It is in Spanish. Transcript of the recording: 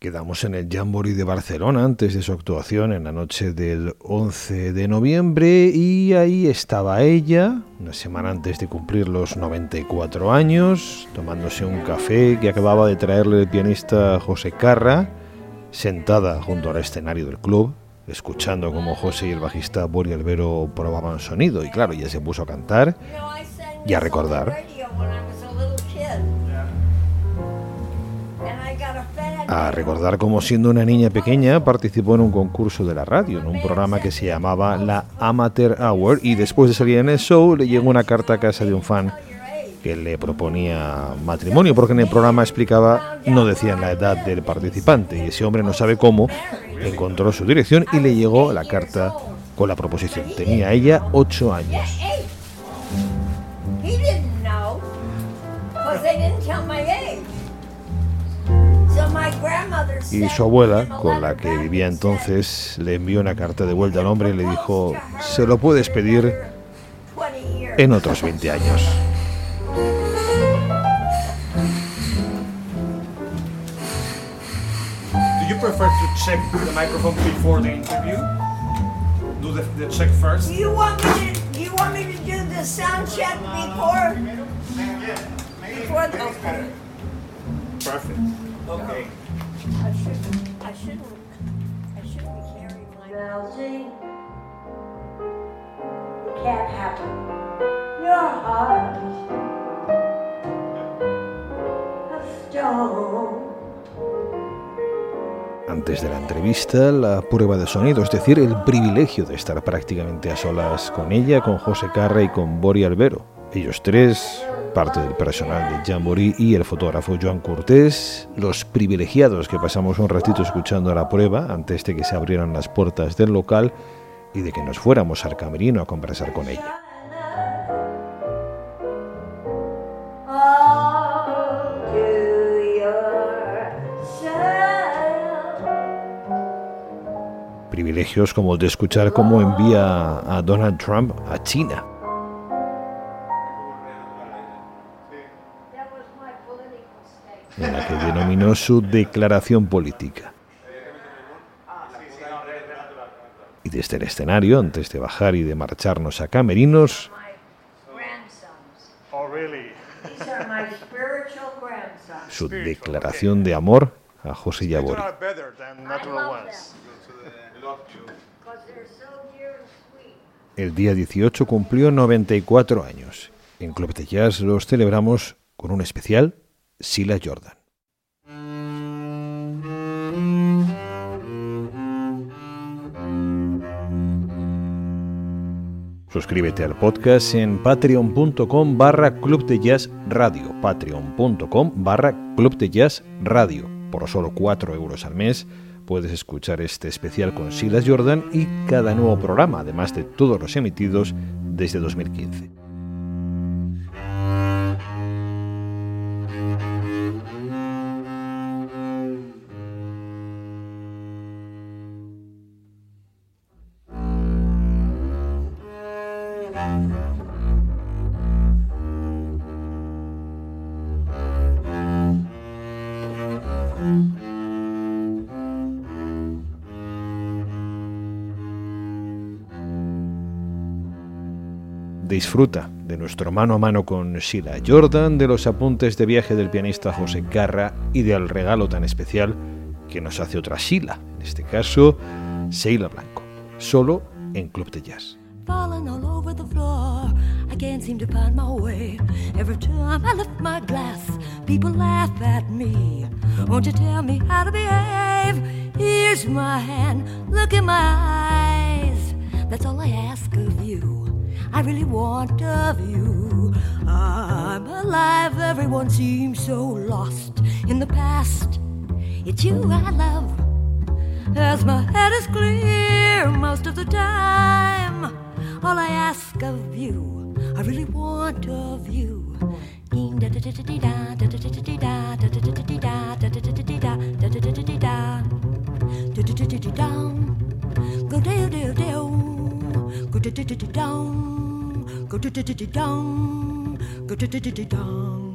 Quedamos en el Jamboree de Barcelona antes de su actuación en la noche del 11 de noviembre y ahí estaba ella, una semana antes de cumplir los 94 años, tomándose un café que acababa de traerle el pianista José Carra, sentada junto al escenario del club, escuchando como José y el bajista Bori Albero probaban sonido. Y claro, ella se puso a cantar y a recordar a recordar cómo siendo una niña pequeña participó en un concurso de la radio, en un programa que se llamaba la Amateur Hour y después de salir en el show le llegó una carta a casa de un fan que le proponía matrimonio porque en el programa explicaba, no decían la edad del participante y ese hombre no sabe cómo encontró su dirección y le llegó la carta con la proposición. Tenía ella ocho años. Y su abuela, con la que vivía entonces, le envió una carta de vuelta al hombre y le dijo, se lo puedes pedir en otros 20 años. Do you prefer to check the microphone before the interview? Do the, the check first? Do you want me to, you want me to do the sound check before? Before the, okay. Perfect. Okay. I shouldn't, I shouldn't, I shouldn't be carrying my. Rousey, it can't happen. Your heart of stone. Antes de la entrevista, la prueba de sonido, es decir, el privilegio de estar prácticamente a solas con ella, con José Carra y con Bori Albero. Ellos tres parte del personal de Jamboree y el fotógrafo Joan Cortés, los privilegiados que pasamos un ratito escuchando la prueba antes de que se abrieran las puertas del local y de que nos fuéramos al camerino a conversar con ella. Privilegios como el de escuchar cómo envía a Donald Trump a China en la que denominó su declaración política. Y desde el escenario, antes de bajar y de marcharnos a camerinos, su declaración de amor a José Yabori. El día 18 cumplió 94 años. En Club de Jazz los celebramos con un especial Sila Jordan. Suscríbete al podcast en patreon.com barra club de jazz radio, patreon.com barra club de jazz radio. Por solo 4 euros al mes puedes escuchar este especial con Silas Jordan y cada nuevo programa, además de todos los emitidos desde 2015. Disfruta de nuestro mano a mano con Sheila Jordan, de los apuntes de viaje del pianista José Carra y del regalo tan especial que nos hace otra Sheila, en este caso Sheila Blanco, solo en Club de Jazz. Falling all over the floor. I can't seem to find my way. Every time I lift my glass, people laugh at me. Won't you tell me how to behave? Here's my hand, look in my eyes. That's all I ask of you. I really want of you. I'm alive, everyone seems so lost in the past. It's you I love, as my head is clear most of the time. All I ask of you, I really want of you. Go do do do, go do do do do, go do do do do, go do do do do.